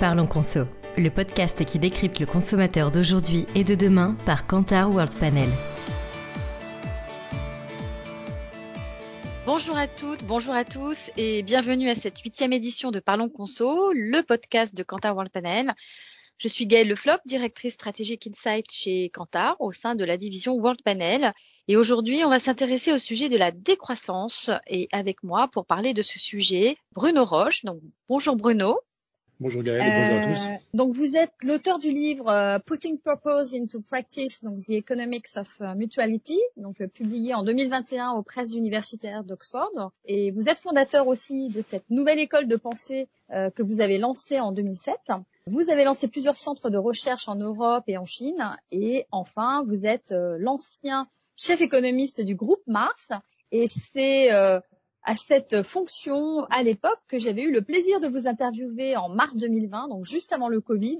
Parlons Conso, le podcast qui décrypte le consommateur d'aujourd'hui et de demain par Kantar World Panel. Bonjour à toutes, bonjour à tous et bienvenue à cette huitième édition de Parlons Conso, le podcast de Kantar World Panel. Je suis Gaëlle Lefloc, directrice stratégique Insight chez Kantar au sein de la division World Panel. Et aujourd'hui, on va s'intéresser au sujet de la décroissance. Et avec moi, pour parler de ce sujet, Bruno Roche. Donc, bonjour Bruno. Bonjour Gaël et bonjour à tous. Euh, donc vous êtes l'auteur du livre euh, Putting Purpose into Practice, donc The Economics of euh, Mutuality, donc publié en 2021 aux presses universitaires d'Oxford. Et vous êtes fondateur aussi de cette nouvelle école de pensée que vous avez lancée en 2007. Vous avez lancé plusieurs centres de recherche en Europe et en Chine. Et enfin, vous êtes l'ancien chef économiste du groupe Mars. Et c'est à cette fonction à l'époque que j'avais eu le plaisir de vous interviewer en mars 2020, donc juste avant le Covid,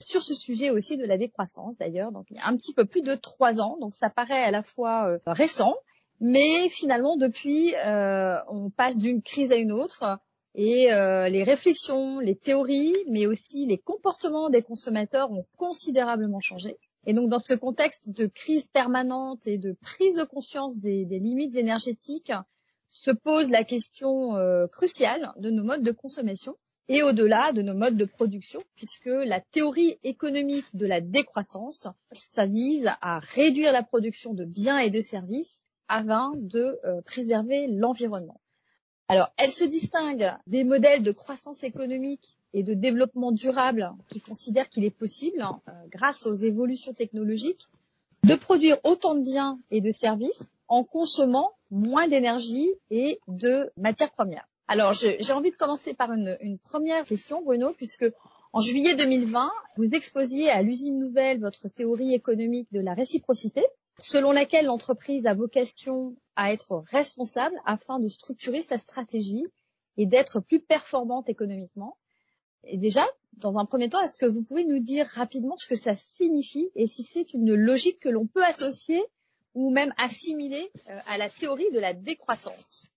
sur ce sujet aussi de la décroissance d'ailleurs, donc il y a un petit peu plus de trois ans, donc ça paraît à la fois euh, récent, mais finalement depuis euh, on passe d'une crise à une autre et euh, les réflexions, les théories, mais aussi les comportements des consommateurs ont considérablement changé. Et donc dans ce contexte de crise permanente et de prise de conscience des limites énergétiques, se pose la question euh, cruciale de nos modes de consommation et au-delà de nos modes de production, puisque la théorie économique de la décroissance, ça vise à réduire la production de biens et de services afin de euh, préserver l'environnement. Alors, elle se distingue des modèles de croissance économique et de développement durable qui considèrent qu'il est possible, euh, grâce aux évolutions technologiques, de produire autant de biens et de services en consommant moins d'énergie et de matières premières. Alors, j'ai envie de commencer par une, première question, Bruno, puisque en juillet 2020, vous exposiez à l'usine nouvelle votre théorie économique de la réciprocité, selon laquelle l'entreprise a vocation à être responsable afin de structurer sa stratégie et d'être plus performante économiquement. Et déjà, dans un premier temps, est-ce que vous pouvez nous dire rapidement ce que ça signifie et si c'est une logique que l'on peut associer ou même assimilée euh, à la théorie de la décroissance?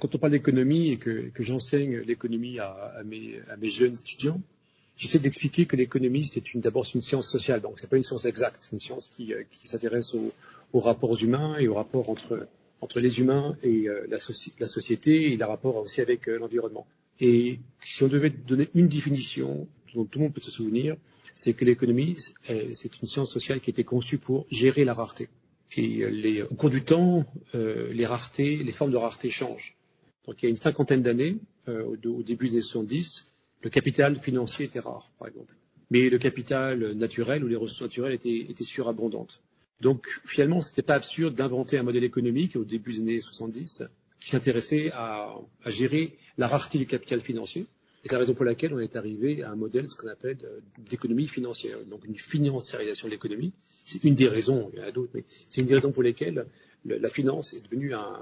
Quand on parle d'économie et que, j'enseigne l'économie à, mes, jeunes étudiants, j'essaie d'expliquer que l'économie, c'est d'abord une science sociale, donc c'est pas une science exacte, c'est une science qui, euh, s'intéresse aux, rapports humains et aux rapports entre, les humains et euh, la, société et les rapports aussi avec l'environnement. Et si on devait donner une définition dont tout le monde peut se souvenir, c'est que l'économie, c'est une science sociale qui a été conçue pour gérer la rareté. Et au cours du temps, euh, les raretés, les formes de rareté changent. Donc il y a une cinquantaine d'années, euh, au, début des 70, le capital financier était rare, par exemple. Mais le capital naturel ou les ressources naturelles étaient, étaient surabondantes. Donc finalement, ce n'était pas absurde d'inventer un modèle économique au début des années 70 qui s'intéressait à, à, gérer la rareté du capital financier. Et c'est la raison pour laquelle on est arrivé à un modèle, ce qu'on appelle d'économie financière, donc une financiarisation de l'économie. C'est une des raisons, il y en a d'autres, mais c'est une des raisons pour lesquelles la finance est devenue un,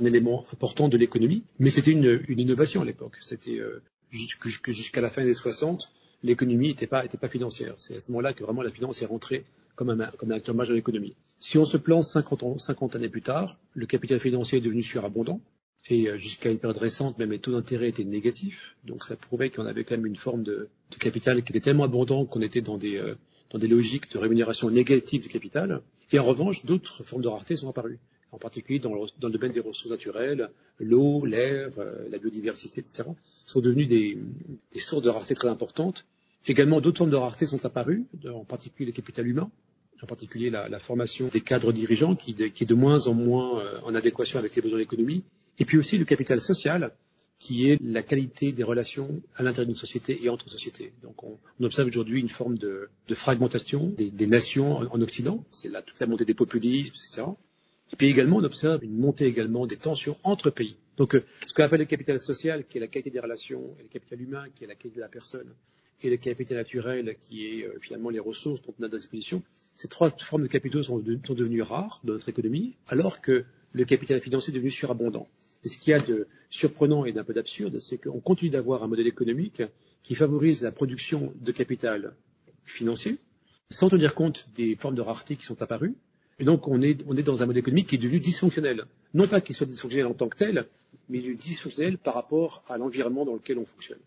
un élément important de l'économie. Mais c'était une, une, innovation à l'époque. C'était euh, jusqu'à la fin des 60, l'économie n'était pas, était pas financière. C'est à ce moment-là que vraiment la finance est rentrée comme un, acteur majeur de l'économie. Si on se plante 50, 50 années plus tard, le capital financier est devenu surabondant et euh, jusqu'à une période récente, même les taux d'intérêt étaient négatifs. Donc ça prouvait qu'on avait quand même une forme de, capital qui était tellement abondant qu'on était dans des, euh, dans des logiques de rémunération négative du capital. Et en revanche, d'autres formes de rareté sont apparues, en particulier dans le, domaine des ressources naturelles, l'eau, l'air, euh, la biodiversité, etc. sont devenus des, des sources de rareté très importantes. Également, d'autres formes de rareté sont apparues, en particulier le capital humain, en particulier la, formation des cadres dirigeants qui, est de moins en moins euh, en adéquation avec les besoins de l'économie, et puis aussi le capital social, qui est la qualité des relations à l'intérieur d'une société et entre sociétés. Donc on, observe aujourd'hui une forme de, fragmentation des, nations en, en Occident, c'est là toute la montée des populismes, etc. Et puis également, on observe une montée également des tensions entre pays. Donc, euh, ce qu'on appelle le capital social, qui est la qualité des relations, et le capital humain, qui est la qualité de la personne, et le capital naturel, qui est euh, finalement les ressources dont on a à disposition, ces trois formes de capitaux sont, devenues rares dans notre économie, alors que le capital financier est devenu surabondant. Et ce qu'il y a de surprenant et d'un peu d'absurde, c'est qu'on continue d'avoir un modèle économique qui favorise la production de capital financier, sans tenir compte des formes de rareté qui sont apparues. Et donc, on est, on est dans un modèle économique qui est devenu dysfonctionnel. Non pas qu'il soit dysfonctionnel en tant que tel, mais dysfonctionnel par rapport à l'environnement dans lequel on fonctionne.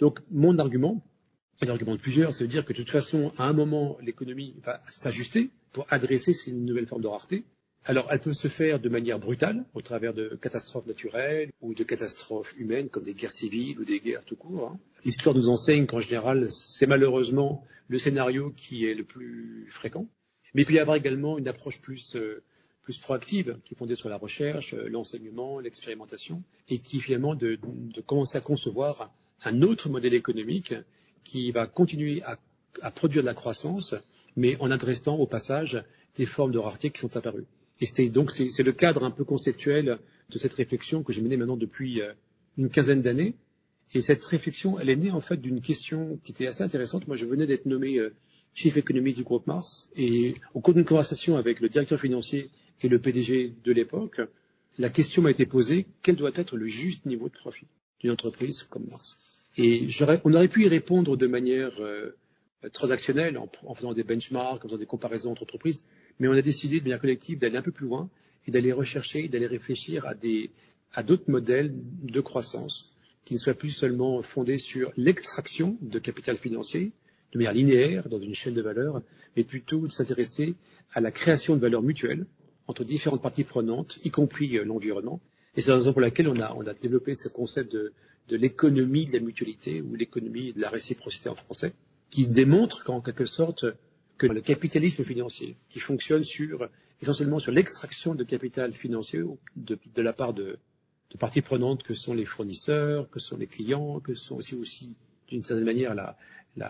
Donc, mon argument, Un argument de plusieurs, ça veut dire que de toute façon, à un moment, l'économie va s'ajuster pour adresser ces nouvelles formes de rareté. Alors, elle peut se faire de manière brutale, au travers de catastrophes naturelles ou de catastrophes humaines, comme des guerres civiles ou des guerres tout court. Hein. L'histoire nous enseigne qu'en général, c'est malheureusement le scénario qui est le plus fréquent. Mais il peut y avoir également une approche plus, euh, plus proactive, qui est fondée sur la recherche, euh, l'enseignement, l'expérimentation, et qui finalement de, de, commencer à concevoir un autre modèle économique qui va continuer à, produire de la croissance, mais en adressant au passage des formes de rareté qui sont apparues. Et c'est donc c'est le cadre un peu conceptuel de cette réflexion que j'ai menée maintenant depuis euh, une quinzaine d'années. Et cette réflexion, elle est née en fait d'une question qui était assez intéressante. Moi, je venais d'être nommé euh, Chief Economist du groupe Mars, et au cours d'une conversation avec le directeur financier et le PDG de l'époque, la question m'a été posée quel doit être le juste niveau de profit d'une entreprise comme Mars? Et on aurait pu y répondre de manière euh, transactionnelle, en, en, faisant des benchmarks, en faisant des comparaisons entre entreprises. Mais on a décidé de manière collective d'aller un peu plus loin et d'aller rechercher, d'aller réfléchir à des, à d'autres modèles de croissance qui ne soient plus seulement fondés sur l'extraction de capital financier de manière linéaire dans une chaîne de valeur, mais plutôt de s'intéresser à la création de valeurs mutuelles entre différentes parties prenantes, y compris euh, l'environnement. Et c'est la raison pour laquelle on a, on a développé ce concept de, de l'économie de la mutualité ou l'économie de la réciprocité en français, qui démontre qu'en quelque sorte, que le capitalisme financier, qui fonctionne sur, essentiellement sur l'extraction de capital financier de, la part de, parties prenantes que sont les fournisseurs, que sont les clients, que sont aussi, aussi d'une certaine manière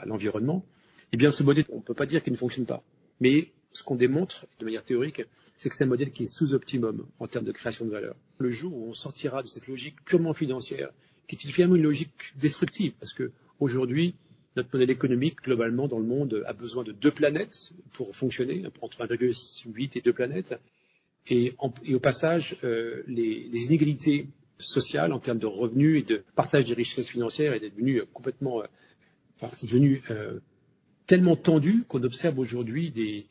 l'environnement, eh bien ce modèle, on ne peut pas dire qu'il ne fonctionne pas. Mais ce qu'on démontre de manière théorique, c'est que c'est un modèle qui est sous-optimum en termes de création de valeur. Le jour où on sortira de cette logique purement financière, qui est finalement une logique destructive, parce que aujourd'hui, notre modèle économique, globalement, dans le monde, a besoin de deux planètes pour fonctionner, entre 1,8 et deux planètes. Et, au passage, euh, les, inégalités sociales en termes de revenus et de partage des richesses financières est devenue complètement, euh, devenue euh, tellement tendue qu'on observe aujourd'hui des,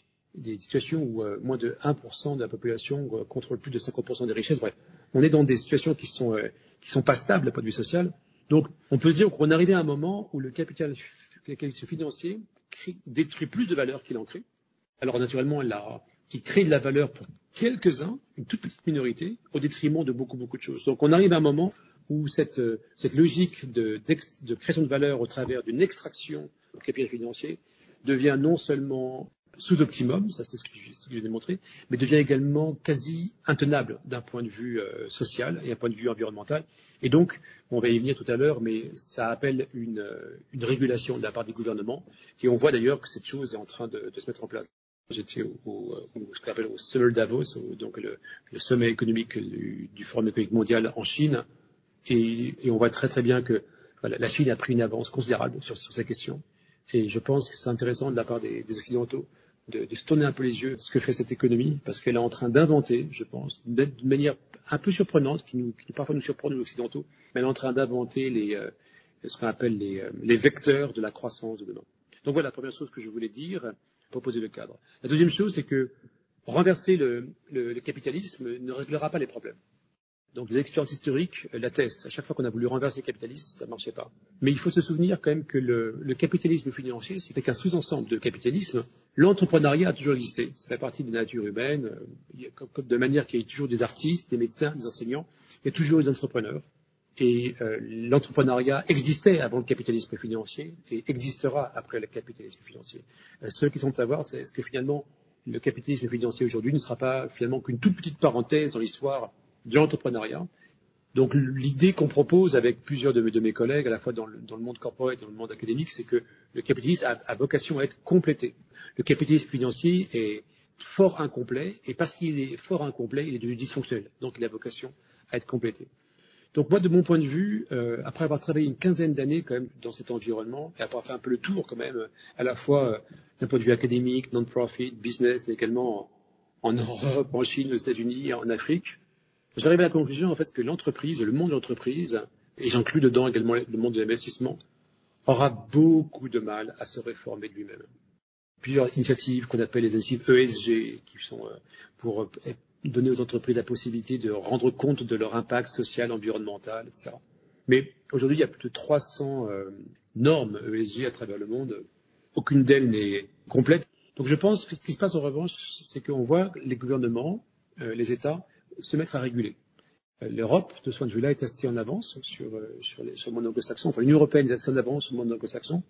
situations où euh, moins de 1% de la population euh, contrôle plus de 50% des richesses. Bref, on est dans des situations qui sont euh, qui sont pas stables d'un point de vue social donc, on peut se dire qu'on est arrivé à un moment où le capital financier détruit plus de valeur qu'il en crée. Alors, naturellement, il crée de la valeur pour quelques-uns, une toute petite minorité, au détriment de beaucoup, beaucoup de choses. Donc, on arrive à un moment où cette, logique de, création de valeur au travers d'une extraction du capital financier devient non seulement sous-optimum, ça c'est ce que je, démontré, mais devient également quasi intenable d'un point de vue euh, social et d'un point de vue environnemental. Et donc, on va y venir tout à l'heure, mais ça appelle une, euh, une, régulation de la part des gouvernements. Et on voit d'ailleurs que cette chose est en train de, se mettre en place. J'étais au, au, ce qu'on appelle au Summer Davos, donc le, le sommet économique du, du, Forum économique mondial en Chine, et, et, on voit très très bien que voilà, la Chine a pris une avance considérable sur, sur ces questions. Et je pense que c'est intéressant de la part des, Occidentaux de, de, se tourner un peu les yeux ce que fait cette économie, parce qu'elle est en train d'inventer, je pense, d'une manière un peu surprenante, qui, nous, parfois nous surprend nous occidentaux, mais elle est en train d'inventer les, euh, ce qu'on appelle les, euh, les, vecteurs de la croissance de demain. Donc voilà la première chose que je voulais dire, proposer le cadre. La deuxième chose, c'est que renverser le capitalisme ne réglera pas les problèmes. Donc les expériences historiques l'attestent. À chaque fois qu'on a voulu renverser le capitalisme, ça ne marchait pas. Mais il faut se souvenir quand même que le, capitalisme financier, c'était qu'un sous-ensemble de capitalisme. L'entrepreneuriat a toujours existé. Ça fait partie de la nature humaine. De manière qu'il y ait toujours des artistes, des médecins, des enseignants. Il y a toujours des entrepreneurs. Et euh, l'entrepreneuriat existait avant le capitalisme financier et existera après le capitalisme financier. Euh, ce qui sont à voir, c'est est-ce que finalement le capitalisme financier aujourd'hui ne sera pas finalement qu'une toute petite parenthèse dans l'histoire de l'entrepreneuriat. Donc l'idée qu'on propose avec plusieurs de mes, collègues, à la fois dans le, monde corporate et dans le monde académique, c'est que le capitalisme a, vocation à être complété. Le capitalisme financier est fort incomplet, et parce qu'il est fort incomplet, il est devenu dysfonctionnel. Donc il a vocation à être complété. Donc moi, de mon point de vue, euh, après avoir travaillé une quinzaine d'années quand même dans cet environnement, et après avoir fait un peu le tour quand même, à la fois euh, d'un point de vue académique, non-profit, business, mais également en, en Europe, en Chine, aux États-Unis, en Afrique, J'arrive à la conclusion en fait que l'entreprise, le monde de l'entreprise, et j'inclus dedans également le monde de l'investissement, aura beaucoup de mal à se réformer de lui-même. Plusieurs initiatives qu'on appelle les initiatives ESG, qui sont euh, pour euh, donner aux entreprises la possibilité de rendre compte de leur impact social, environnemental, etc. Mais aujourd'hui, il y a plus de 300 euh, normes ESG à travers le monde. Aucune d'elles n'est complète. Donc je pense que ce qui se passe en revanche, c'est qu'on voit les gouvernements, les États se mettre à réguler. Euh, L'Europe, de ce point de vue-là, est assez en avance sur, euh, sur, le monde anglo-saxon. Enfin, l'Union européenne est assez en avance sur le monde anglo-saxon.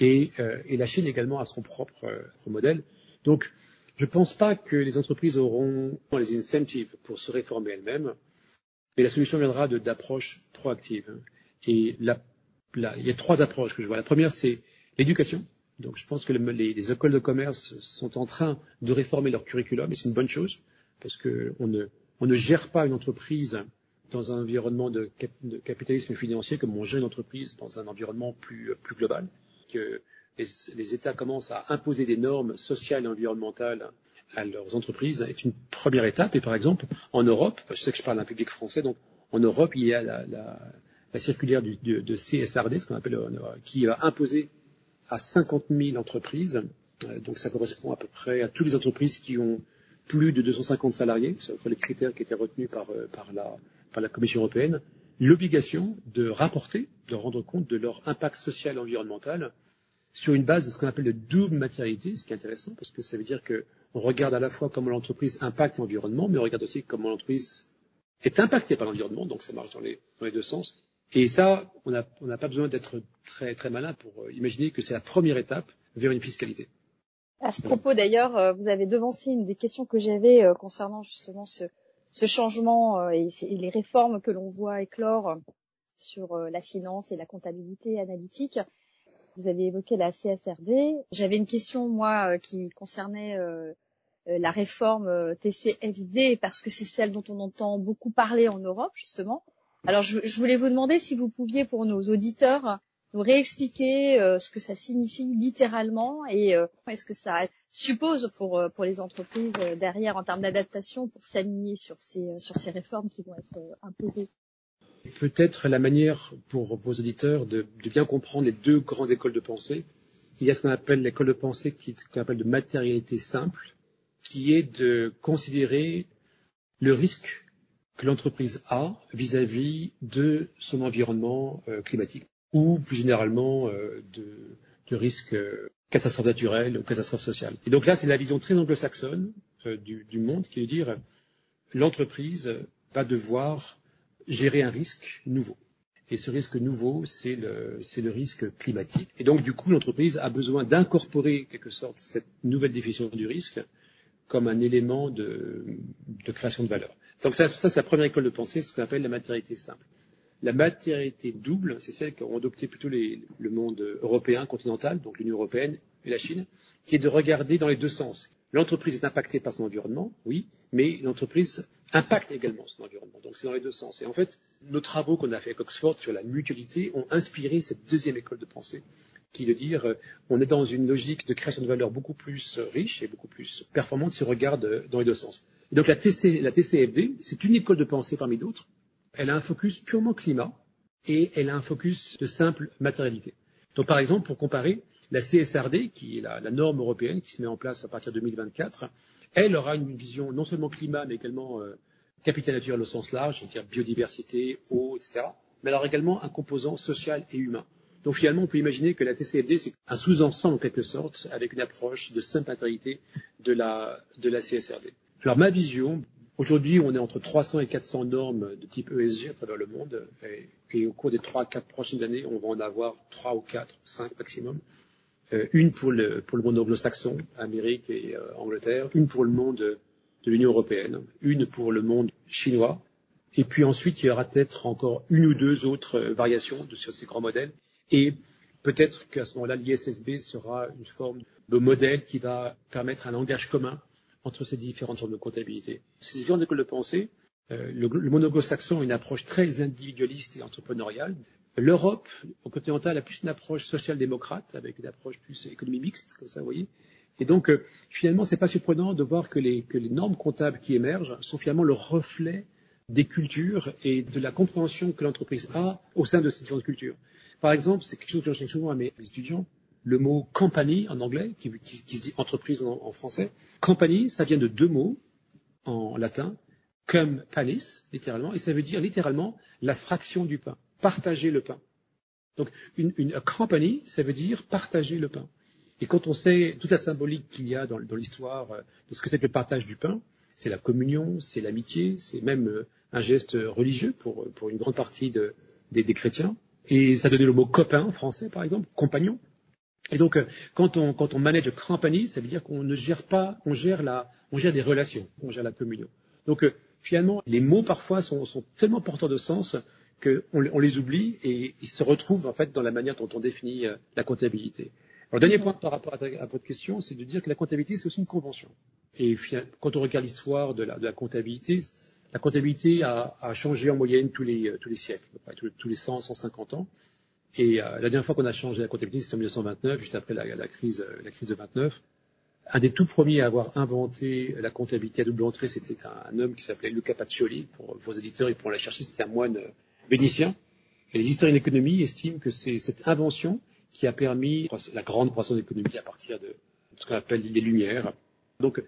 Et, et, la Chine également a son propre, modèle. Donc, je ne pense pas que les entreprises auront les incentives pour se réformer elles-mêmes, mais la solution viendra d'approches proactives. Et la, il y a trois approches que je vois. La première, c'est l'éducation. Donc je pense que les, les, écoles de commerce sont en train de réformer leur curriculum et c'est une bonne chose parce qu'on ne, on ne gère pas une entreprise dans un environnement de, cap, de, capitalisme financier comme on gère une entreprise dans un environnement plus, global. Que les, États commencent à imposer des normes sociales et environnementales à leurs entreprises est une première étape. Et par exemple, en Europe, je sais que je parle d'un public français, donc en Europe, il y a la, la, la circulaire de, CSRD, ce qu'on appelle, euh, qui a imposé à 50 000 entreprises. Euh, donc ça correspond à peu près à toutes les entreprises qui ont plus de 250 salariés, c'est les critères qui étaient retenus par, euh, par, la, Commission européenne, l'obligation de rapporter, de rendre compte de leur impact social et environnemental sur une base de ce qu'on appelle le double matérialité, ce qui est intéressant parce que ça veut dire qu'on regarde à la fois comment l'entreprise impacte l'environnement, mais on regarde aussi comment l'entreprise est impactée par l'environnement, donc ça marche dans les, deux sens. Et ça, on n'a pas besoin d'être très, très malin pour euh, imaginer que c'est la première étape vers une fiscalité. À ce propos d'ailleurs, euh, vous avez devancé une des questions que j'avais euh, concernant justement ce, ce changement et, et, les réformes que l'on voit éclore sur la finance et la comptabilité analytique. Vous avez évoqué la CSRD. J'avais une question, moi, qui concernait la réforme TCFD parce que c'est celle dont on entend beaucoup parler en Europe, justement. Alors, je, je, voulais vous demander si vous pouviez, pour nos auditeurs, nous réexpliquer euh, ce que ça signifie littéralement et euh, est-ce que ça suppose pour, euh, les entreprises derrière en termes d'adaptation pour s'aligner sur ces, réformes qui vont être imposées. Peut-être la manière pour vos auditeurs de, bien comprendre les deux grandes écoles de pensée. Il y a ce qu'on appelle l'école de pensée qu'on appelle de matérialité simple, qui est de considérer le risque que l'entreprise a vis-à-vis de son environnement climatique ou plus généralement euh, de, risques euh, catastrophes naturelles ou catastrophes sociales. Et donc là, c'est la vision très anglo-saxonne euh, du, monde qui veut dire l'entreprise va devoir gérer un risque nouveau. Et ce risque nouveau, c'est le, risque climatique. Et donc, du coup, l'entreprise a besoin d'incorporer, quelque sorte, cette nouvelle définition du risque comme un élément de, de création de valeur. Donc ça, ça c'est la première école de pensée, ce qu'on appelle la matérialité simple. La matérialité double, c'est celle qu'ont adopté plutôt le monde européen continental, donc l'Union européenne et la Chine, qui est de regarder dans les deux sens. L'entreprise est impactée par son environnement, oui, mais l'entreprise impacte également son environnement. Donc c'est dans les deux sens. Et en fait, nos travaux qu'on a fait avec Oxford sur la mutualité ont inspiré cette deuxième école de pensée, qui est de dire euh, on est dans une logique de création de valeur beaucoup plus riche et beaucoup plus performante si on regarde dans les deux sens. Et donc la TCFD, c'est une école de pensée parmi d'autres. Elle a un focus purement climat et elle a un focus de simple matérialité. Donc par exemple, pour comparer, la CSRD, qui est la, norme européenne qui se met en place à partir de 2024, elle aura une vision non seulement climat, mais également euh, capital naturel au sens large, c'est-à-dire biodiversité, eau, etc. Mais elle aura également un composant social et humain. Donc finalement, on peut imaginer que la TCFD, c'est un sous-ensemble en quelque sorte, avec une approche de simple matérialité de la, de la CSRD. Alors ma vision, aujourd'hui on est entre 300 et 400 normes de type ESG à travers le monde. Et, au cours des 3 à 4 prochaines années, on va en avoir 3 ou 4, 5 maximum. Euh, une pour le, monde anglo-saxon, Amérique et euh, Angleterre, une pour le monde de l'Union européenne, une pour le monde chinois, et puis ensuite il y aura peut-être encore une ou deux autres euh, variations sur ces grands modèles, et peut-être qu'à ce moment-là l'ISSB sera une forme de modèle qui va permettre un langage commun entre ces différentes formes de comptabilité. Ces différentes écoles de pensée, euh, le, le anglo-saxon a une approche très individualiste et entrepreneuriale. L'Europe, au continental, a plus une approche social-démocrate, avec une approche plus économie mixte, comme ça, vous voyez. Et donc, euh, finalement, c'est pas surprenant de voir que les, que les normes comptables qui émergent sont finalement le reflet des cultures et de la compréhension que l'entreprise a au sein de ces différentes cultures. Par exemple, c'est quelque chose que j'enseigne souvent à mes étudiants, le mot company en anglais, qui, se dit entreprise en, français. Company, ça vient de deux mots en latin, cum panis, littéralement, et ça veut dire littéralement la fraction du pain, partager le pain. Donc, une, company, ça veut dire partager le pain. Et quand on sait toute la symbolique qu'il y a dans, l'histoire euh, de ce que c'est que le partage du pain, c'est la communion, c'est l'amitié, c'est même euh, un geste religieux pour, pour une grande partie de, des, des, chrétiens. Et ça donnait le mot copain en français, par exemple, compagnon. Et donc, euh, quand on, manage company, ça veut dire qu'on ne gère pas, on gère la, gère des relations, on gère la communion. Donc, finalement, les mots parfois sont, tellement porteurs de sens qu'on on les oublie et ils se retrouvent en fait dans la manière dont on définit la comptabilité. Alors, dernier point par rapport à, votre question, c'est de dire que la comptabilité, c'est aussi une convention. Et quand on regarde l'histoire de, la, comptabilité, la comptabilité a, a, changé en moyenne tous les, tous les siècles, tous les 100, 150 ans. Et euh, la dernière fois qu'on a changé la comptabilité, c'était en 1929, juste après la, la, crise, de 29. Un des tout premiers à avoir inventé la comptabilité à double entrée, c'était un, homme qui s'appelait Luca Pacioli. Pour vos éditeurs, ils pourront la chercher. C'était un moine vénitien. Et les historiens d'économie estiment que c'est cette invention qui a permis la grande croissance de l'économie à partir de ce qu'on appelle les Lumières. Donc,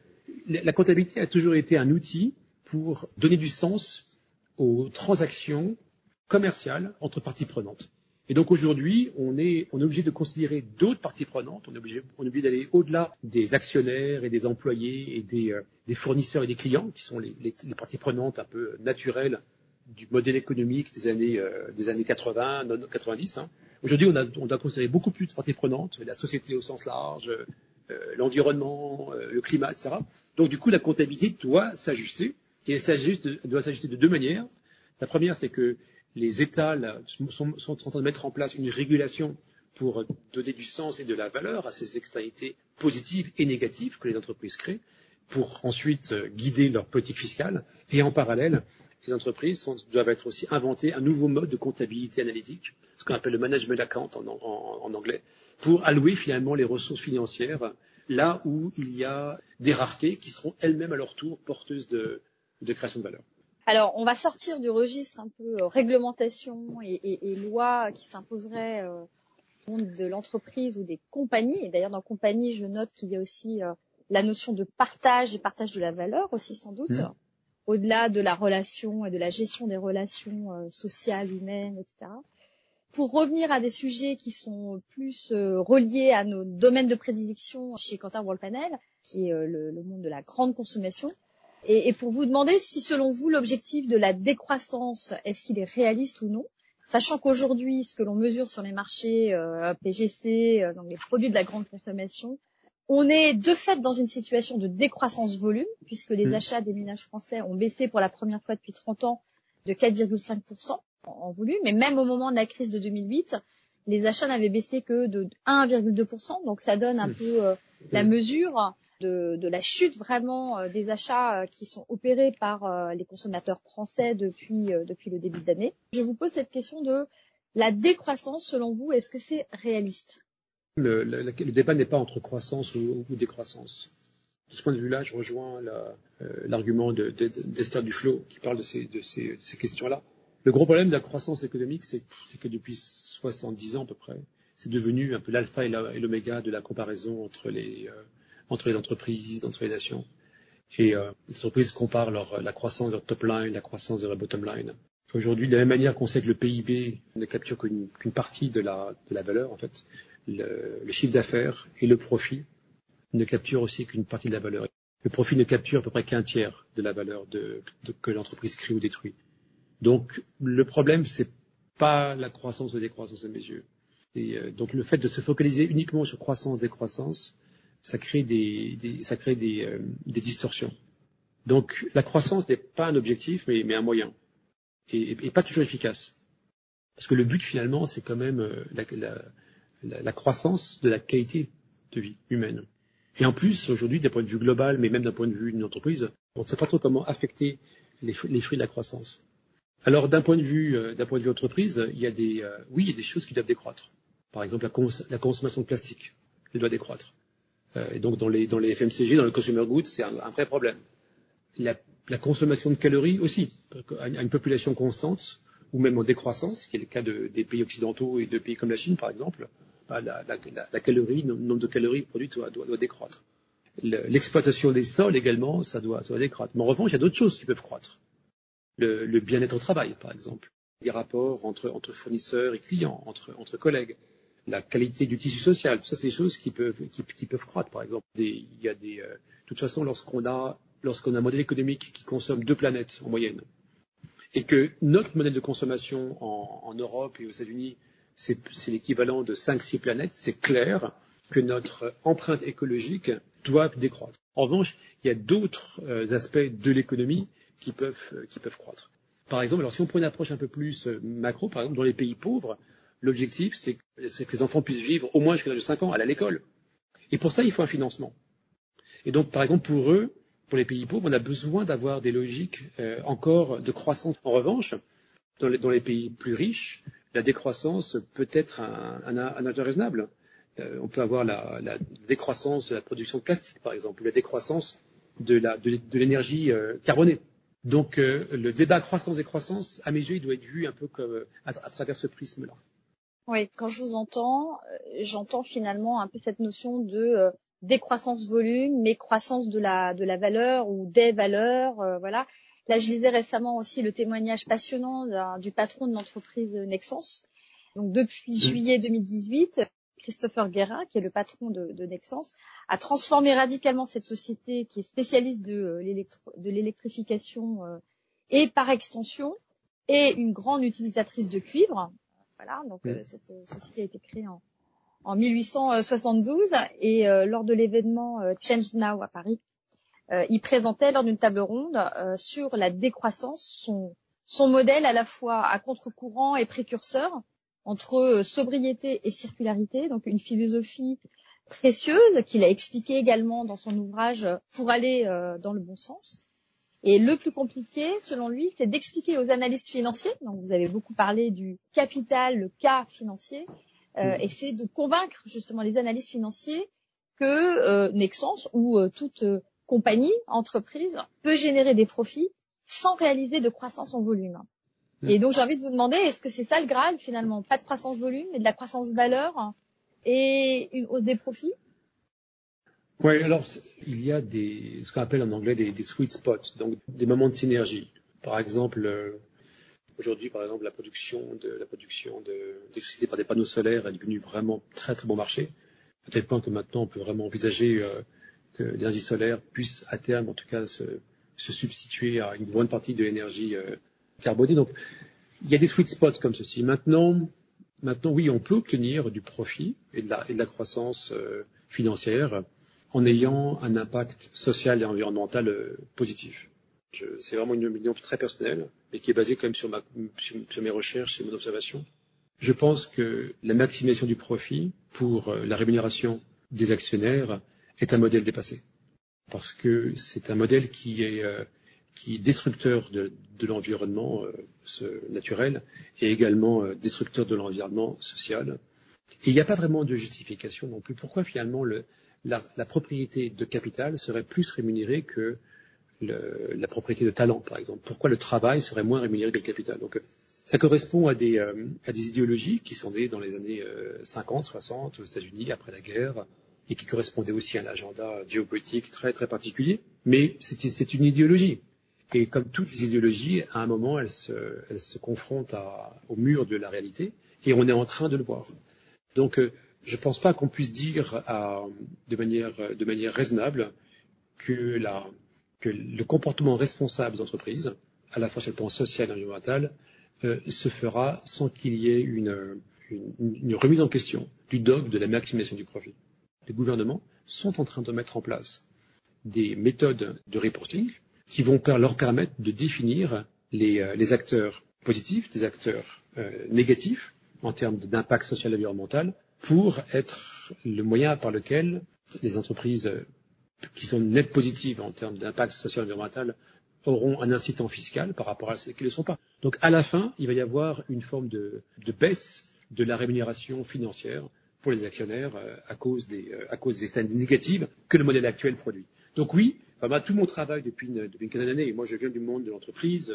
la comptabilité a toujours été un outil pour donner du sens aux transactions commerciales entre parties prenantes. Et donc aujourd'hui, on est, on est obligé de considérer d'autres parties prenantes, on est obligé, obligé d'aller au-delà des actionnaires et des employés et des, euh, des, fournisseurs et des clients, qui sont les, parties prenantes un peu naturelles du modèle économique des années, euh, des années 80, 90. Hein. Aujourd'hui, on, on doit considérer beaucoup plus de parties prenantes, la société au sens large, euh, l'environnement, le climat, etc. Donc du coup, la comptabilité doit s'ajuster, et elle, doit s'ajuster de deux manières. La première, c'est que les États sont, en train de mettre en place une régulation pour donner du sens et de la valeur à ces externalités positives et négatives que les entreprises créent, pour ensuite euh, guider leur politique fiscale. Et en parallèle, ces entreprises doivent être aussi inventer un nouveau mode de comptabilité analytique, ce qu'on appelle le management account en, en, anglais, pour allouer finalement les ressources financières là où il y a des raretés qui seront elles-mêmes à leur tour porteuses de, création de valeur. Alors, on va sortir du registre un peu euh, réglementation et, et, et loi qui s'imposerait euh, au monde de l'entreprise ou des compagnies. Et d'ailleurs, dans compagnie, je note qu'il y a aussi euh, la notion de partage et partage de la valeur aussi sans doute. Mmh au-delà de la relation et de la gestion des relations euh, sociales, humaines, etc. Pour revenir à des sujets qui sont plus reliés à nos domaines de prédilection chez Quentin Panel, qui est le, le, monde de la grande consommation, et, et pour vous demander si selon vous l'objectif de la décroissance, est-ce qu'il est réaliste ou non? Sachant qu'aujourd'hui, ce que l'on mesure sur les marchés euh, PGC, euh, donc les produits de la grande consommation, on est de fait dans une situation de décroissance volume, puisque les mmh. achats des ménages français ont baissé pour la première fois depuis 30 ans de 4,5% en volume. Et même au moment de la crise de 2008, les achats n'avaient baissé que de 1,2%. Donc ça donne un mmh. peu euh, la mmh. mesure de, de, la chute vraiment euh, des achats euh, qui sont opérés par euh, les consommateurs français depuis, depuis le début d'année. Je vous pose cette question de la décroissance, selon vous, est-ce que c'est réaliste? Le, débat n'est pas entre croissance ou, décroissance. De ce point de vue-là, je rejoins l'argument la, d'Esther de, Duflo qui parle de ces, de questions-là. Le gros problème de la croissance économique, c'est que depuis 70 ans à peu près, c'est devenu un peu l'alpha et l'oméga de la comparaison entre les, entre les entreprises, entre les nations. Et euh, les entreprises comparent leur, la croissance de leur top line, la croissance de leur bottom line. Aujourd'hui, de la même manière qu'on sait que le PIB ne capture qu'une qu partie de la, de la valeur, en fait, le, le chiffre d'affaires et le profit ne capturent aussi qu'une partie de la valeur. Le profit ne capture à peu près qu'un tiers de la valeur de, de, que l'entreprise crée ou détruit. Donc le problème, c'est pas la croissance ou la décroissance à mes yeux. Et, euh, donc le fait de se focaliser uniquement sur croissance décroissance, ça crée des, ça crée des, euh, des, distorsions. Donc la croissance n'est pas un objectif, mais, un moyen, et, pas toujours efficace. Parce que le but finalement, c'est quand même euh, la, croissance de la qualité de vie humaine. Et en plus, aujourd'hui, d'un point de vue global, mais même d'un point de vue d'une entreprise, on ne sait pas trop comment affecter les, fruits de la croissance. Alors, d'un point de vue, euh, d'un point de vue entreprise, il y a des, oui, il y a des choses qui doivent décroître. Par exemple, la, la consommation de plastique, elle doit décroître. Euh, et donc, dans les, dans les FMCG, dans le consumer goods, c'est un, vrai problème. La, consommation de calories aussi, à une population constante, ou même en décroissance, qui est le cas de, des pays occidentaux et de pays comme la Chine, par exemple, bah, la, calorie, le nombre de calories produites doit, doit, décroître. L'exploitation des sols également, ça doit, doit décroître. Mais en revanche, il y a d'autres choses qui peuvent croître. Le, bien-être au travail, par exemple. des rapports entre, entre fournisseurs et clients, entre, entre collègues, la qualité du tissu social. Ça, c'est des choses qui peuvent, qui, peuvent croître, par exemple. Il y a des, euh, de toute façon, lorsqu'on a, lorsqu'on a un modèle économique qui consomme deux planètes en moyenne, et que notre modèle de consommation en, Europe et aux États-Unis, c'est, l'équivalent de 5-6 planètes, c'est clair que notre empreinte écologique doit décroître. En revanche, il y a d'autres euh, aspects de l'économie qui peuvent, euh, qui peuvent croître. Par exemple, alors si on prend une approche un peu plus macro, par exemple, dans les pays pauvres, l'objectif, c'est que, les enfants puissent vivre au moins jusqu'à l'âge de 5 ans, à l'école. Et pour ça, il faut un financement. Et donc, par exemple, pour eux, pour les pays pauvres, on a besoin d'avoir des logiques euh, encore de croissance. En revanche, dans les, pays plus riches, la décroissance peut être un, un, un âge raisonnable. Euh, on peut avoir la, décroissance de la production de plastique, par exemple, ou la décroissance de, l'énergie euh, carbonée. Donc, le débat croissance-décroissance, à mes yeux, il doit être vu un peu comme à travers ce prisme-là. Oui, quand je vous entends, euh, j'entends finalement un peu cette notion de euh, décroissance volume, mais croissance de la de la valeur ou des valeurs, euh, voilà. Là, je lisais récemment aussi le témoignage passionnant du patron de l'entreprise Nexens. Donc depuis juillet 2018, Christopher Guérin, qui est le patron de, de Nexens, a transformé radicalement cette société qui est spécialiste de, de l'électrification et par extension et une grande utilisatrice de cuivre. Voilà, donc euh, cette euh, société a été créée en, en 1872 et euh, lors de l'événement Change Now à Paris, il présentait lors d'une table ronde sur la décroissance son, son modèle à la fois à contre-courant et précurseur entre sobriété et circularité, donc une philosophie précieuse qu'il a expliqué également dans son ouvrage pour aller dans le bon sens. Et le plus compliqué, selon lui, c'est d'expliquer aux analystes financiers, donc vous avez beaucoup parlé du capital, le cas financier, euh, et c'est de convaincre justement les analystes financiers que euh, Nexens ou euh, toute euh, compagnie, entreprise, peut générer des profits sans réaliser de croissance en volume. Et donc j'ai envie de vous demander, est-ce que c'est ça le Graal finalement? Pas de croissance volume, mais de la croissance valeur et une hausse des profits? Oui, alors il y a ce qu'on appelle en anglais des, sweet spots, donc des moments de synergie. Par exemple, euh, aujourd'hui, par exemple, la production d'électricité par des panneaux solaires est devenue vraiment très très bon marché, à tel point que maintenant on peut vraiment envisager euh, que l'énergie solaire puisse à terme, en tout cas, se, substituer à une bonne partie de l'énergie euh, carbonée. Donc, il y a des sweet spots comme ceci. Maintenant, maintenant, oui, on peut obtenir du profit et de la, et de la croissance financière en ayant un impact social et environnemental euh, positif. C'est vraiment une opinion très personnelle, mais qui est basée quand même sur, mes recherches et mon observation. Je pense que la maximisation du profit pour euh, la rémunération des actionnaires est un modèle dépassé. Parce que c'est un modèle qui est, euh, destructeur de, de l'environnement naturel et également destructeur de l'environnement social. Et il n'y a pas vraiment de justification non plus. Pourquoi finalement le, la, propriété de capital serait plus rémunérée que la propriété de talent, par exemple. Pourquoi le travail serait moins rémunéré que le capital? Donc, ça correspond à des, euh, idéologies qui sont nées dans les années euh, 50, 60 aux États-Unis après la guerre et qui correspondaient aussi à un agenda géopolitique très très particulier. Mais c'est une idéologie. Et comme toutes les idéologies, à un moment, elles se, confrontent au mur de la réalité et on est en train de le voir. Donc, euh, je ne pense pas qu'on puisse dire de, manière, raisonnable que, le comportement responsable des entreprises, à la fois sur le plan social et environnemental, euh, se fera sans qu'il y ait une, remise en question du dogme de la maximisation du profit. Les gouvernements sont en train de mettre en place des méthodes de reporting qui vont leur permettre de définir les, euh, acteurs positifs, des acteurs euh, négatifs en termes d'impact social et environnemental pour être le moyen par lequel les entreprises qui sont nettes positives en termes d'impact social et environnemental auront un incitant fiscal par rapport à celles qui ne le sont pas. Donc à la fin, il va y avoir une forme de, baisse de la rémunération financière pour les actionnaires euh, à cause des, euh, à cause des négatives que le modèle actuel produit. Donc oui, enfin, tout mon travail depuis une, depuis une quinzaine d'années, et moi je viens du monde de l'entreprise,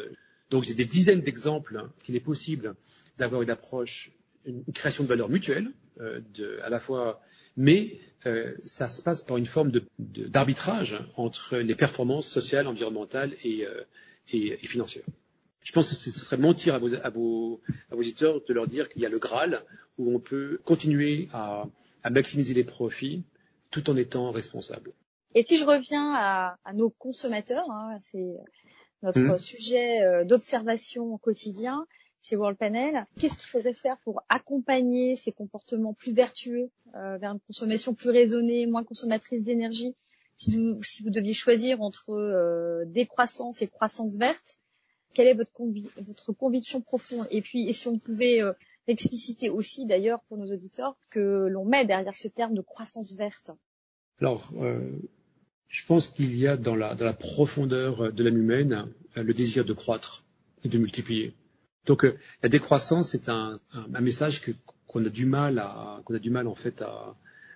donc j'ai des dizaines d'exemples hein, qu'il est possible d'avoir une approche une création de valeur mutuelle, euh, de, à la fois, mais euh, ça se passe par une forme d'arbitrage de, entre les performances sociales, environnementales et, euh, et, et financières. Je pense que ce serait mentir à vos, à vos, à vos auditeurs de leur dire qu'il y a le Graal où on peut continuer à, à maximiser les profits tout en étant responsable. Et si je reviens à, à nos consommateurs, hein, c'est notre mmh. sujet d'observation au quotidien chez World Panel, qu'est-ce qu'il faudrait faire pour accompagner ces comportements plus vertueux euh, vers une consommation plus raisonnée, moins consommatrice d'énergie si vous, deviez choisir entre euh, décroissance et croissance verte, quelle est votre, conviction profonde? Et puis, et si on pouvait euh, expliciter aussi d'ailleurs pour nos auditeurs que l'on met derrière ce terme de croissance verte. Alors, euh, je pense qu'il y a dans la, profondeur de l'âme humaine le désir de croître et de multiplier. Donc euh, la décroissance est un, message qu'on a du mal à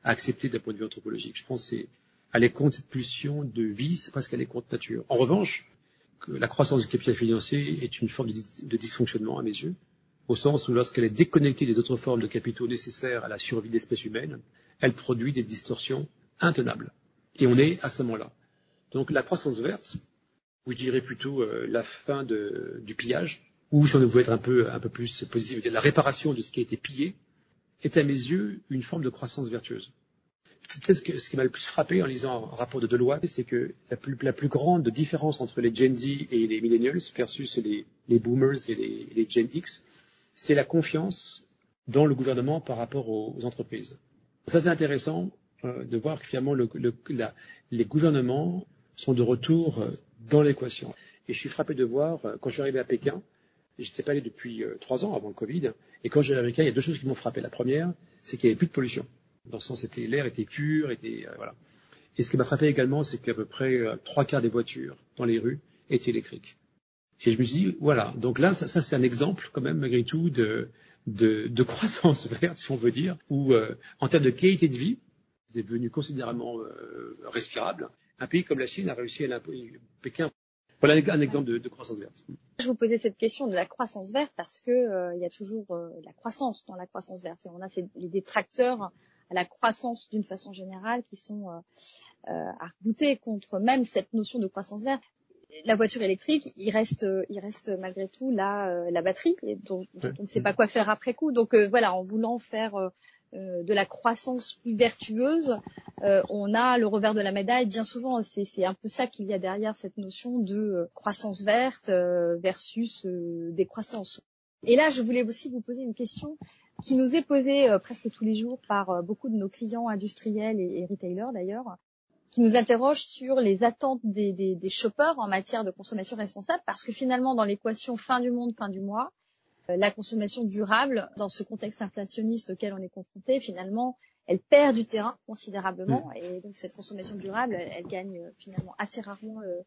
accepter d'un point de vue anthropologique. Je pense c'est aller contre cette pulsion de vie, c'est presque aller contre nature. En revanche, la croissance du capital financier est une forme de, dysfonctionnement à mes yeux, au sens où lorsqu'elle est déconnectée des autres formes de capitaux nécessaires à la survie de l'espèce humaine, elle produit des distorsions intenables. Et on est à ce moment-là. Donc la croissance verte, ou je dirais plutôt euh, la fin du pillage, ou si on veut être un peu, un peu plus positif, la réparation de ce qui a été pillé, est à mes yeux une forme de croissance vertueuse. Peut-être ce qui m'a le plus frappé en lisant un rapport de Deloitte, c'est que la plus, grande différence entre les Gen Z et les Millennials versus les, les Boomers et les, Gen X, c'est la confiance dans le gouvernement par rapport aux, entreprises. Ça, c'est intéressant euh, de voir que finalement les gouvernements sont de retour euh, dans l'équation. Et je suis frappé de voir, euh, quand je suis arrivé à Pékin, je n'étais pas allé depuis euh, trois ans avant le Covid, et quand à Pékin, il y a deux choses qui m'ont frappé. La première, c'est qu'il n'y avait plus de pollution. Dans le sens, c'était l'air était pur, était euh, voilà. Et ce qui m'a frappé également, c'est qu'à peu près euh, trois quarts des voitures dans les rues étaient électriques. Et je me suis dit, voilà, donc là, ça, c'est un exemple quand même malgré tout de, de, croissance verte, si on veut dire, où en termes de qualité de vie, c'est devenu considérablement respirable. Un pays comme la Chine a réussi à. Pékin. Voilà un exemple de, de, croissance verte. Je vous posais cette question de la croissance verte parce que euh, il y a toujours euh, la croissance dans la croissance verte et on a ces, les détracteurs à la croissance d'une façon générale qui sont euh, à rebouter contre même cette notion de croissance verte la voiture électrique, il reste, il reste malgré tout la, la batterie, dont, dont on ne sait pas quoi faire après coup. Donc euh, voilà, en voulant faire euh, de la croissance plus vertueuse, euh, on a le revers de la médaille. Bien souvent, c'est un peu ça qu'il y a derrière cette notion de euh, croissance verte versus décroissance. Et là, je voulais aussi vous poser une question qui nous est posée presque tous les jours par beaucoup de nos clients industriels et, et retailers d'ailleurs, qui nous interrogent sur les attentes des, des, des shoppers en matière de consommation responsable, parce que finalement, dans l'équation fin du monde, fin du mois, euh, la consommation durable, dans ce contexte inflationniste auquel on est confronté, finalement, elle perd du terrain considérablement. Mm. Et donc cette consommation durable, elle, gagne euh, finalement assez rarement le,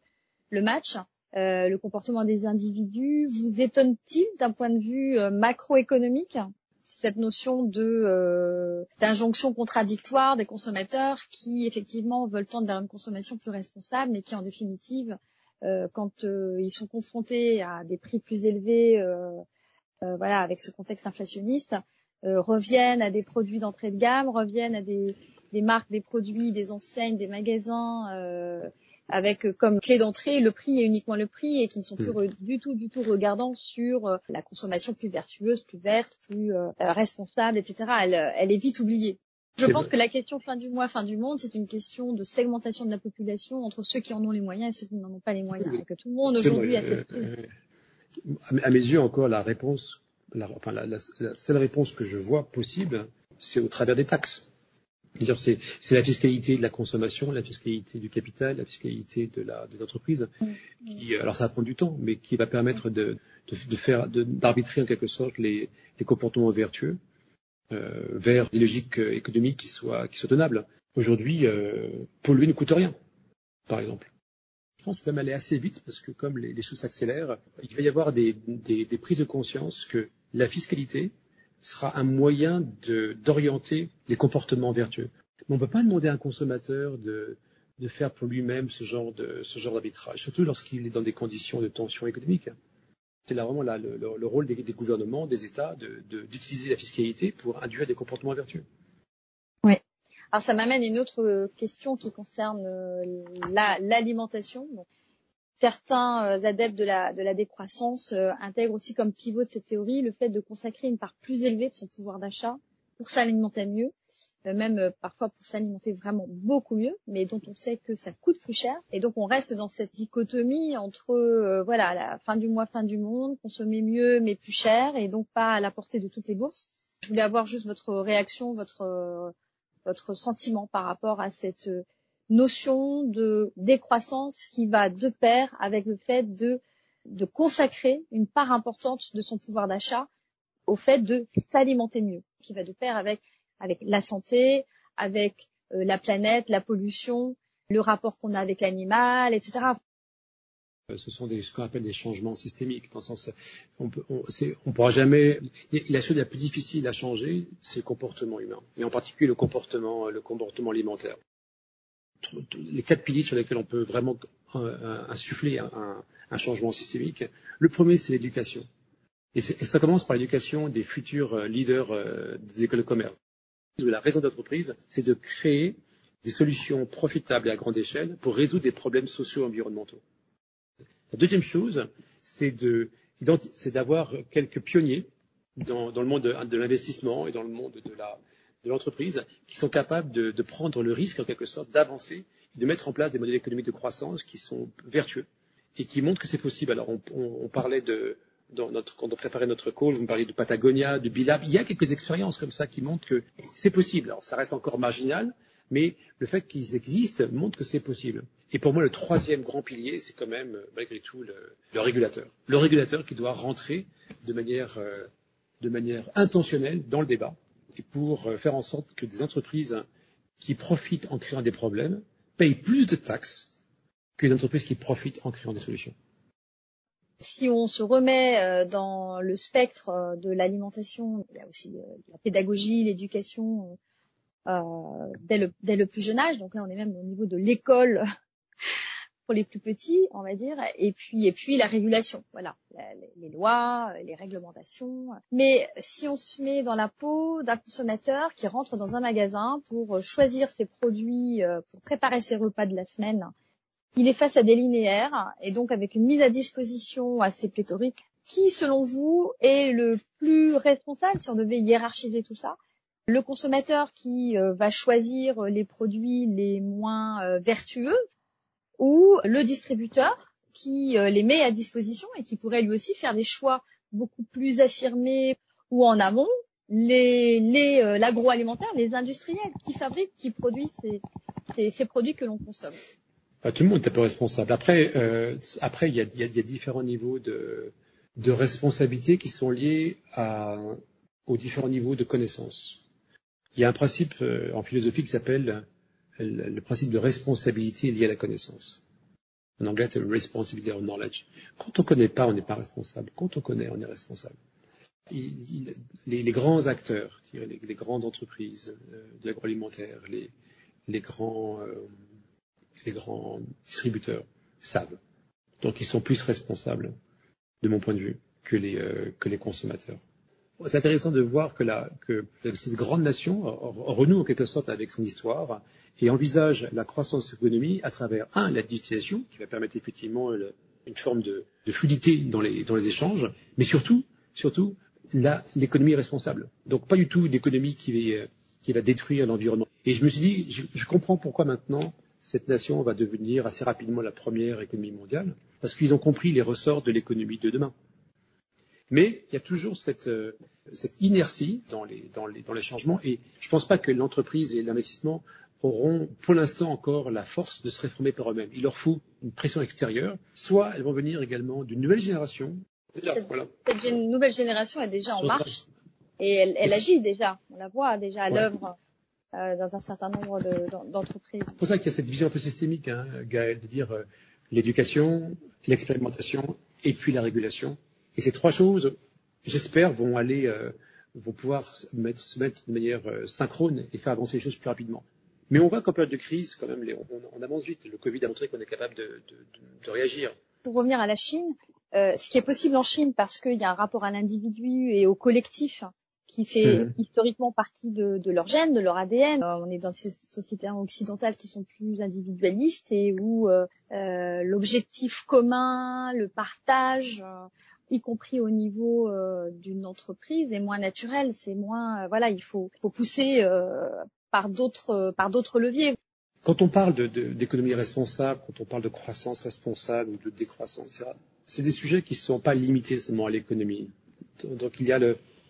le match. Euh, le comportement des individus vous étonne-t-il d'un point de vue euh, macroéconomique cette notion de euh, d'injonction contradictoire des consommateurs qui effectivement veulent tendre vers une consommation plus responsable, mais qui en définitive, euh, quand euh, ils sont confrontés à des prix plus élevés euh, voilà, avec ce contexte inflationniste, euh, reviennent à des produits d'entrée de gamme, reviennent à des, des, marques, des produits, des enseignes, des magasins euh, avec comme clé d'entrée le prix et uniquement le prix et qui ne sont plus mmh. du tout du tout regardants sur la consommation plus vertueuse, plus verte, plus responsable, etc. Elle, elle est vite oubliée. Je pense que la question fin du mois, fin du monde, c'est une question de segmentation de la population entre ceux qui en ont les moyens et ceux qui n'en ont pas les moyens. Et que tout le monde aujourd'hui a cette à mes yeux encore, la réponse, la, enfin, la, la, la, seule réponse que je vois possible, c'est au travers des taxes. C'est, c'est la fiscalité de la consommation, la fiscalité du capital, la fiscalité de la, des entreprises, mmh. qui, alors ça va prendre du temps, mais qui va permettre de, de, de faire, de, d'arbitrer en quelque sorte les, les comportements vertueux euh, vers des logiques économiques qui soient, qui soient tenables. Aujourd'hui, euh, polluer ne coûte rien, par exemple. Pense même aller assez vite parce que comme les, choses s'accélèrent, il va y avoir des, des, prises de conscience que la fiscalité sera un moyen d'orienter les comportements vertueux. Mais on ne peut pas demander à un consommateur de, de faire pour lui-même ce genre d'arbitrage, surtout lorsqu'il est dans des conditions de tension économique. C'est là vraiment là, le, le, le rôle des, gouvernements, des États, d'utiliser la fiscalité pour induire des comportements vertueux. Alors ça m'amène à une autre question qui concerne euh, l'alimentation. La, certains euh, adeptes de la, décroissance euh, intègrent aussi comme pivot de cette théorie le fait de consacrer une part plus élevée de son pouvoir d'achat pour s'alimenter mieux, euh, même parfois pour s'alimenter vraiment beaucoup mieux, mais dont on sait que ça coûte plus cher. Et donc on reste dans cette dichotomie entre voilà la fin du mois, fin du monde, consommer mieux mais plus cher, et donc pas à la portée de toutes les bourses. Je voulais avoir juste votre réaction, votre votre sentiment par rapport à cette notion de décroissance qui va de pair avec le fait de, de consacrer une part importante de son pouvoir d'achat au fait de s'alimenter mieux, qui va de pair avec, avec la santé, avec euh, la planète, la pollution, le rapport qu'on a avec l'animal, etc. Euh, ce sont ce qu'on appelle des changements systémiques. Dans le sens, on peut, on, on pourra jamais. La chose la plus difficile à changer, c'est le comportement humain, et en particulier le comportement, alimentaire les quatre piliers sur lesquels on peut vraiment euh, insuffler un, changement systémique. Le premier, c'est l'éducation. Et, ça commence par l'éducation des futurs euh, leaders euh, des écoles de commerce. La raison d'entreprise, c'est de créer des solutions profitables et à grande échelle pour résoudre des problèmes socio-environnementaux. La deuxième chose, c'est d'avoir quelques pionniers dans, le monde de l'investissement et dans le monde de l'entreprise qui sont capables de, prendre le risque, en quelque sorte, d'avancer et de mettre en place des modèles économiques de croissance qui sont vertueux et qui montrent que c'est possible. Alors, on, parlait de, notre, quand on préparait notre call, vous me parliez de Patagonia, de Bilab. Il y a quelques expériences comme ça qui montrent que c'est possible. Alors, ça reste encore marginal, mais le fait qu'ils existent montre que c'est possible. Et pour moi, le troisième grand pilier, c'est quand même, malgré tout, le, régulateur. Le régulateur qui doit rentrer de manière, euh, de manière intentionnelle dans le débat pour euh, faire en sorte que des entreprises qui profitent en créant des problèmes payent plus de taxes que les entreprises qui profitent en créant des solutions. Si on se remet euh, dans le spectre euh, de l'alimentation, il y a aussi la pédagogie, l'éducation dès, le, dès le plus jeune âge. Donc là, on est même au niveau de l'école pour les plus petits, on va dire, et puis et puis la régulation, voilà, les, lois, les réglementations. Mais si on se met dans la peau d'un consommateur qui rentre dans un magasin pour choisir ses produits, euh, pour préparer ses repas de la semaine, il est face à des linéaires et donc avec une mise à disposition assez pléthorique. Qui, selon vous, est le plus responsable si on devait hiérarchiser tout ça? Le consommateur qui euh, va choisir les produits les moins euh, vertueux ou le distributeur qui euh, les met à disposition et qui pourrait lui aussi faire des choix beaucoup plus affirmés ou en amont les, euh, l'agroalimentaire, les industriels qui fabriquent, qui produisent ces, ces, produits que l'on consomme. Bah, tout le monde est un peu responsable. Après, euh, après il y a, y, y a, différents niveaux de, de responsabilité qui sont liés à, aux différents niveaux de connaissance. Il y a un principe en philosophie qui s'appelle le principe de responsabilité lié à la connaissance. En anglais, c'est responsibility of knowledge. Quand on ne connaît pas, on n'est pas responsable. Quand on connaît, on est responsable. les, grands acteurs, les, grandes entreprises euh, de l'agroalimentaire, les, les, grands, euh, les grands distributeurs savent. Donc ils sont plus responsables, de mon point de vue, que les, euh, que les consommateurs. C'est intéressant de voir que, la, que cette grande nation renoue en quelque sorte avec son histoire et envisage la croissance de l'économie à travers, un, la digitalisation, qui va permettre effectivement une forme de, fluidité dans les, échanges, mais surtout, surtout l'économie responsable. Donc pas du tout l'économie qui, va, qui va détruire l'environnement. Et je me suis dit, je comprends pourquoi maintenant cette nation va devenir assez rapidement la première économie mondiale, parce qu'ils ont compris les ressorts de l'économie de demain. Mais il y a toujours cette, euh, cette inertie dans les, dans, les, dans les changements et je ne pense pas que l'entreprise et l'investissement auront pour l'instant encore la force de se réformer par eux-mêmes. Il leur faut une pression extérieure, soit elles vont venir également d'une nouvelle génération. Cette, cette nouvelle génération est déjà en marche et elle, elle agit déjà. On la voit déjà à l'œuvre euh, dans un certain nombre d'entreprises. c'est pour ça qu'il y a cette vision un peu systémique, hein, Gaël, de dire euh, l'éducation, l'expérimentation et puis la régulation. Et ces trois choses, j'espère, vont aller, euh, vont pouvoir se mettre, se mettre de manière euh, synchrone et faire avancer les choses plus rapidement. Mais on voit qu'en période de crise, quand même, les, on, on, avance vite. Le Covid a montré qu'on est capable de, de, de, de, réagir. Pour revenir à la Chine, euh, ce qui est possible en Chine parce qu'il y a un rapport à l'individu et au collectif qui fait mhm. historiquement partie de, de, leur gène, de leur ADN. Euh, on est dans ces sociétés occidentales qui sont plus individualistes et où euh, euh l'objectif commun, le partage, y compris au niveau d'une entreprise, est moins naturel. C'est moins, voilà, il faut, faut pousser par d'autres par d'autres leviers. Quand on parle d'économie responsable, quand on parle de croissance responsable ou de décroissance, c'est des sujets qui ne sont pas limités seulement à l'économie. Donc il y a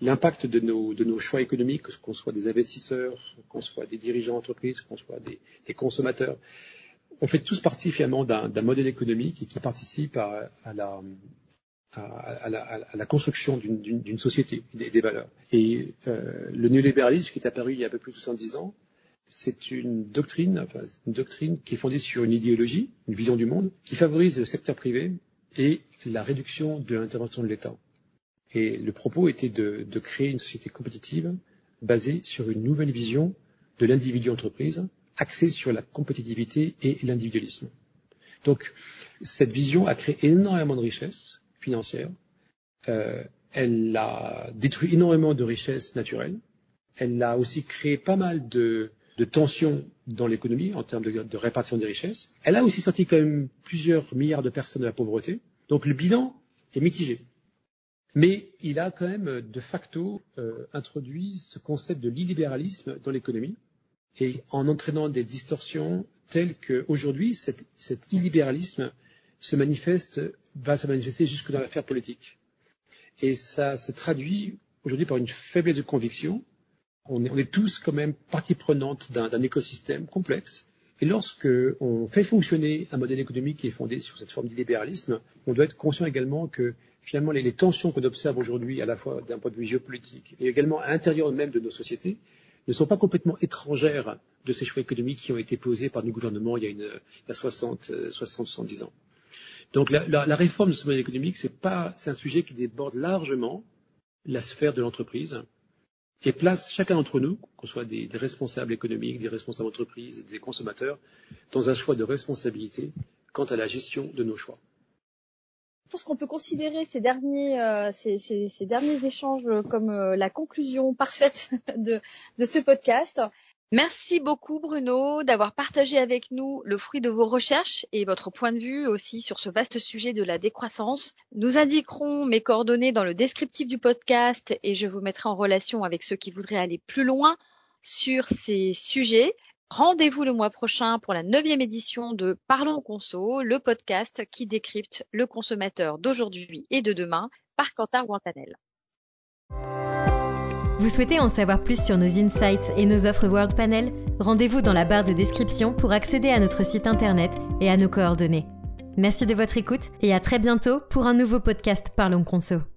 l'impact de nos, de nos choix économiques, qu'on soit des investisseurs, qu'on soit des dirigeants d'entreprise, qu'on soit des, des, consommateurs. On fait tous partie finalement d'un modèle économique qui participe à, à, la, à, la, à la, construction d'une société, des, des, valeurs. Et euh, le néolibéralisme qui est apparu il y a un peu plus de 70 ans, c'est une doctrine, enfin, une doctrine qui est fondée sur une idéologie, une vision du monde, qui favorise le secteur privé et la réduction de l'intervention de l'État. Et le propos était de, de, créer une société compétitive basée sur une nouvelle vision de l'individu entreprise, axée sur la compétitivité et l'individualisme. Donc, cette vision a créé énormément de richesses financières. Euh, elle a détruit énormément de richesses naturelles. Elle a aussi créé pas mal de, tensions dans l'économie en termes de, de, répartition des richesses. Elle a aussi sorti quand même plusieurs milliards de personnes de la pauvreté. Donc le bilan est mitigé. Mais il a quand même de facto euh, introduit ce concept de l'illibéralisme dans l'économie et en entraînant des distorsions telles qu'aujourd'hui, cet, cet illibéralisme se manifeste, va se manifester jusque dans l'affaire politique. Et ça se traduit aujourd'hui par une faiblesse de conviction on est, tous quand même partie prenante d'un écosystème complexe. Et lorsque on fait fonctionner un modèle économique qui est fondé sur cette forme de libéralisme, on doit être conscient également que finalement les, tensions qu'on observe aujourd'hui, à la fois d'un point de vue géopolitique et également à l'intérieur même de nos sociétés, ne sont pas complètement étrangères de ces choix économiques qui ont été posés par nos gouvernements il y a, une, il y a 60, 60, 70 ans. Donc la, réforme de ce modèle économique, c'est pas, c'est un sujet qui déborde largement la sphère de l'entreprise et place chacun d'entre nous, qu'on soit des, responsables économiques, des responsables d'entreprise, des consommateurs, dans un choix de responsabilité quant à la gestion de nos choix. Je pense qu'on peut considérer ces derniers, euh, ces, derniers échanges comme euh, la conclusion parfaite de ce podcast. Merci beaucoup Bruno d'avoir partagé avec nous le fruit de vos recherches et votre point de vue aussi sur ce vaste sujet de la décroissance. Nous indiquerons mes coordonnées dans le descriptif du podcast et je vous mettrai en relation avec ceux qui voudraient aller plus loin sur ces sujets. Rendez-vous le mois prochain pour la neuvième édition de Parlons Conso, le podcast qui décrypte le consommateur d'aujourd'hui et de demain par Quentin Guantanel. Vous souhaitez en savoir plus sur nos insights et nos offres World Panel? Rendez-vous dans la barre de description pour accéder à notre site internet et à nos coordonnées. Merci de votre écoute et à très bientôt pour un nouveau podcast Parlons Conso.